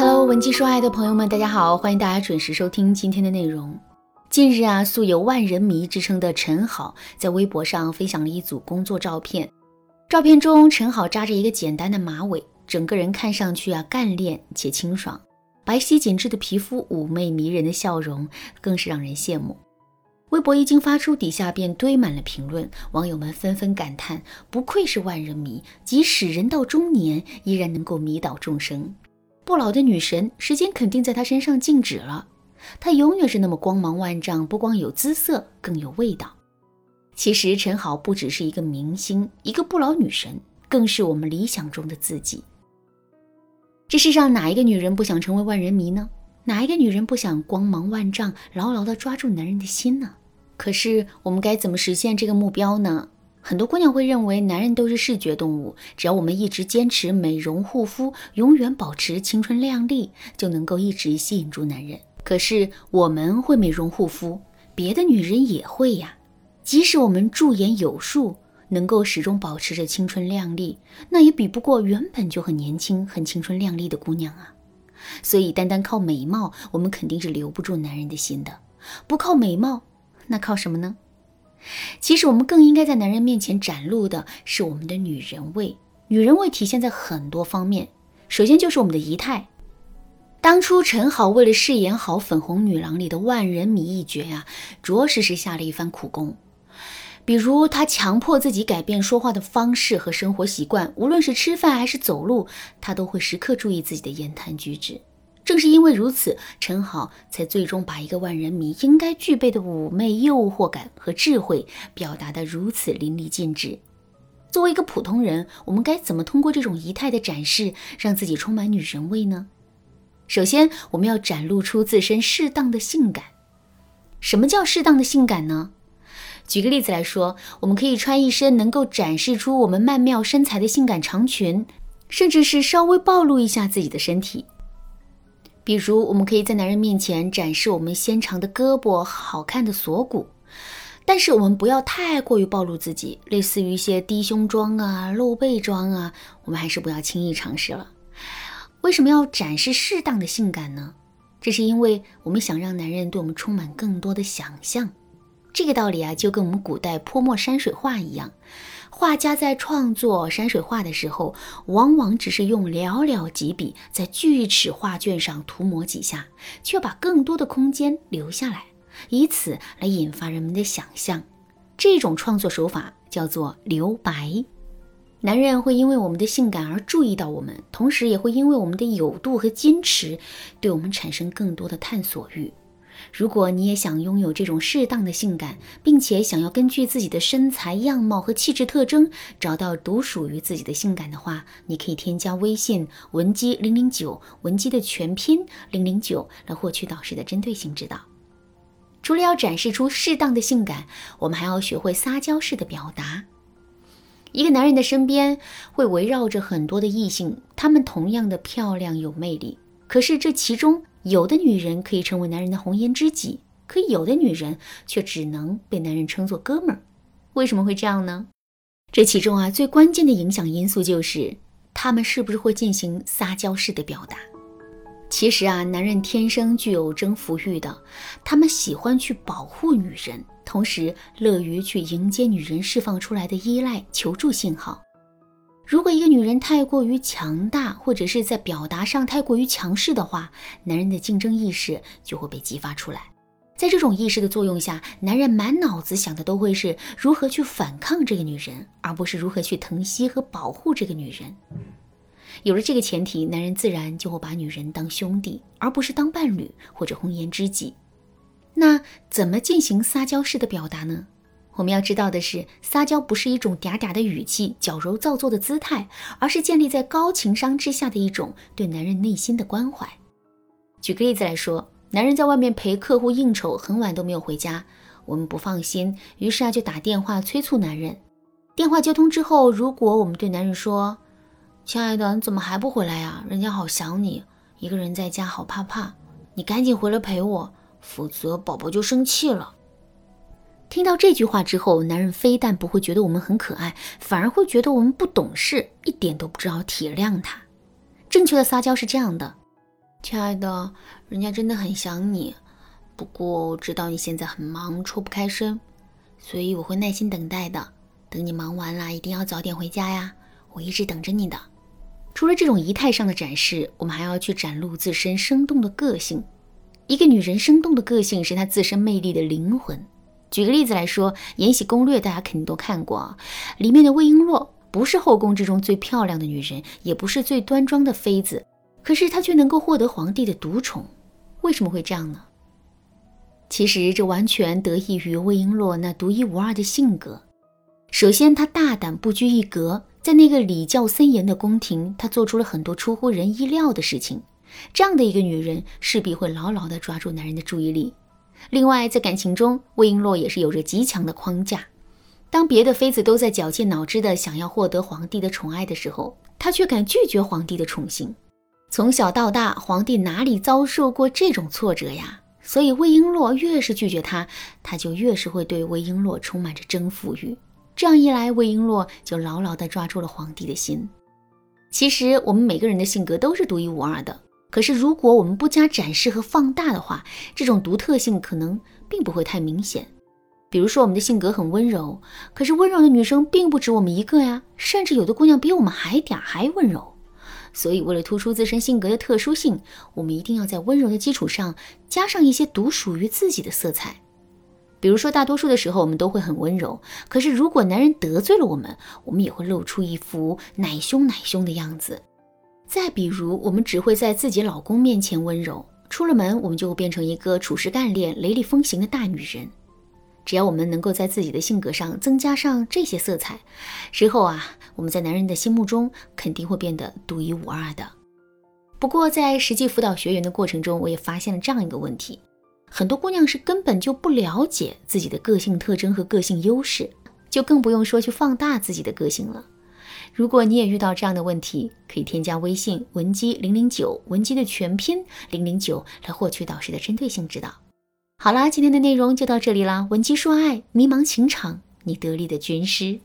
Hello，文姬说爱的朋友们，大家好，欢迎大家准时收听今天的内容。近日啊，素有“万人迷”之称的陈好在微博上分享了一组工作照片。照片中，陈好扎着一个简单的马尾，整个人看上去啊干练且清爽，白皙紧致的皮肤，妩媚迷人的笑容，更是让人羡慕。微博一经发出，底下便堆满了评论，网友们纷纷感叹：不愧是万人迷，即使人到中年，依然能够迷倒众生。不老的女神，时间肯定在她身上静止了。她永远是那么光芒万丈，不光有姿色，更有味道。其实陈好不只是一个明星，一个不老女神，更是我们理想中的自己。这世上哪一个女人不想成为万人迷呢？哪一个女人不想光芒万丈，牢牢地抓住男人的心呢？可是我们该怎么实现这个目标呢？很多姑娘会认为男人都是视觉动物，只要我们一直坚持美容护肤，永远保持青春靓丽，就能够一直吸引住男人。可是我们会美容护肤，别的女人也会呀。即使我们驻颜有术，能够始终保持着青春靓丽，那也比不过原本就很年轻、很青春靓丽的姑娘啊。所以，单单靠美貌，我们肯定是留不住男人的心的。不靠美貌，那靠什么呢？其实，我们更应该在男人面前展露的是我们的女人味。女人味体现在很多方面，首先就是我们的仪态。当初陈好为了饰演好《粉红女郎》里的万人迷一角呀，着实是下了一番苦功。比如，她强迫自己改变说话的方式和生活习惯，无论是吃饭还是走路，她都会时刻注意自己的言谈举止。正是因为如此，陈好才最终把一个万人迷应该具备的妩媚、诱惑感和智慧表达得如此淋漓尽致。作为一个普通人，我们该怎么通过这种仪态的展示，让自己充满女人味呢？首先，我们要展露出自身适当的性感。什么叫适当的性感呢？举个例子来说，我们可以穿一身能够展示出我们曼妙身材的性感长裙，甚至是稍微暴露一下自己的身体。比如，我们可以在男人面前展示我们纤长的胳膊、好看的锁骨，但是我们不要太过于暴露自己，类似于一些低胸装啊、露背装啊，我们还是不要轻易尝试了。为什么要展示适当的性感呢？这是因为我们想让男人对我们充满更多的想象。这个道理啊，就跟我们古代泼墨山水画一样，画家在创作山水画的时候，往往只是用寥寥几笔在巨齿画卷上涂抹几下，却把更多的空间留下来，以此来引发人们的想象。这种创作手法叫做留白。男人会因为我们的性感而注意到我们，同时也会因为我们的有度和矜持，对我们产生更多的探索欲。如果你也想拥有这种适当的性感，并且想要根据自己的身材样貌和气质特征找到独属于自己的性感的话，你可以添加微信文姬零零九，文姬的全拼零零九，来获取导师的针对性指导。除了要展示出适当的性感，我们还要学会撒娇式的表达。一个男人的身边会围绕着很多的异性，他们同样的漂亮有魅力，可是这其中。有的女人可以成为男人的红颜知己，可有的女人却只能被男人称作哥们儿。为什么会这样呢？这其中啊，最关键的影响因素就是他们是不是会进行撒娇式的表达。其实啊，男人天生具有征服欲的，他们喜欢去保护女人，同时乐于去迎接女人释放出来的依赖、求助信号。如果一个女人太过于强大，或者是在表达上太过于强势的话，男人的竞争意识就会被激发出来。在这种意识的作用下，男人满脑子想的都会是如何去反抗这个女人，而不是如何去疼惜和保护这个女人。有了这个前提，男人自然就会把女人当兄弟，而不是当伴侣或者红颜知己。那怎么进行撒娇式的表达呢？我们要知道的是，撒娇不是一种嗲嗲的语气、矫揉造作的姿态，而是建立在高情商之下的一种对男人内心的关怀。举个例子来说，男人在外面陪客户应酬，很晚都没有回家，我们不放心，于是啊就打电话催促男人。电话接通之后，如果我们对男人说：“亲爱的，你怎么还不回来呀？人家好想你，一个人在家好怕怕，你赶紧回来陪我，否则宝宝就生气了。”听到这句话之后，男人非但不会觉得我们很可爱，反而会觉得我们不懂事，一点都不知道体谅他。正确的撒娇是这样的：亲爱的，人家真的很想你。不过我知道你现在很忙，抽不开身，所以我会耐心等待的。等你忙完了，一定要早点回家呀！我一直等着你的。除了这种仪态上的展示，我们还要去展露自身生动的个性。一个女人生动的个性是她自身魅力的灵魂。举个例子来说，《延禧攻略》大家肯定都看过啊，里面的魏璎珞不是后宫之中最漂亮的女人，也不是最端庄的妃子，可是她却能够获得皇帝的独宠。为什么会这样呢？其实这完全得益于魏璎珞那独一无二的性格。首先，她大胆不拘一格。在那个礼教森严的宫廷，她做出了很多出乎人意料的事情。这样的一个女人，势必会牢牢地抓住男人的注意力。另外，在感情中，魏璎珞也是有着极强的框架。当别的妃子都在绞尽脑汁地想要获得皇帝的宠爱的时候，她却敢拒绝皇帝的宠幸。从小到大，皇帝哪里遭受过这种挫折呀？所以，魏璎珞越是拒绝他，他就越是会对魏璎珞充满着征服欲。这样一来，魏璎珞就牢牢地抓住了皇帝的心。其实，我们每个人的性格都是独一无二的。可是，如果我们不加展示和放大的话，这种独特性可能并不会太明显。比如说，我们的性格很温柔，可是温柔的女生并不止我们一个呀，甚至有的姑娘比我们还嗲还温柔。所以，为了突出自身性格的特殊性，我们一定要在温柔的基础上加上一些独属于自己的色彩。比如说，大多数的时候我们都会很温柔，可是如果男人得罪了我们，我们也会露出一副奶凶奶凶的样子。再比如，我们只会在自己老公面前温柔，出了门我们就会变成一个处事干练、雷厉风行的大女人。只要我们能够在自己的性格上增加上这些色彩，之后啊，我们在男人的心目中肯定会变得独一无二的。不过，在实际辅导学员的过程中，我也发现了这样一个问题。很多姑娘是根本就不了解自己的个性特征和个性优势，就更不用说去放大自己的个性了。如果你也遇到这样的问题，可以添加微信文姬零零九，文姬的全拼零零九，来获取导师的针对性指导。好啦，今天的内容就到这里啦，文姬说爱，迷茫情场，你得力的军师。